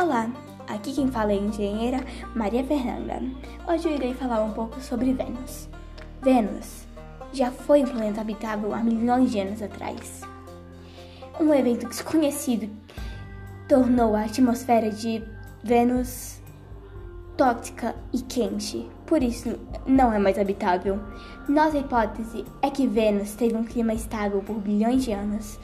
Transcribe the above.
Olá, aqui quem fala é a engenheira Maria Fernanda. Hoje eu irei falar um pouco sobre Vênus. Vênus já foi um planeta habitável há milhões de anos atrás. Um evento desconhecido tornou a atmosfera de Vênus tóxica e quente, por isso não é mais habitável. Nossa hipótese é que Vênus teve um clima estável por bilhões de anos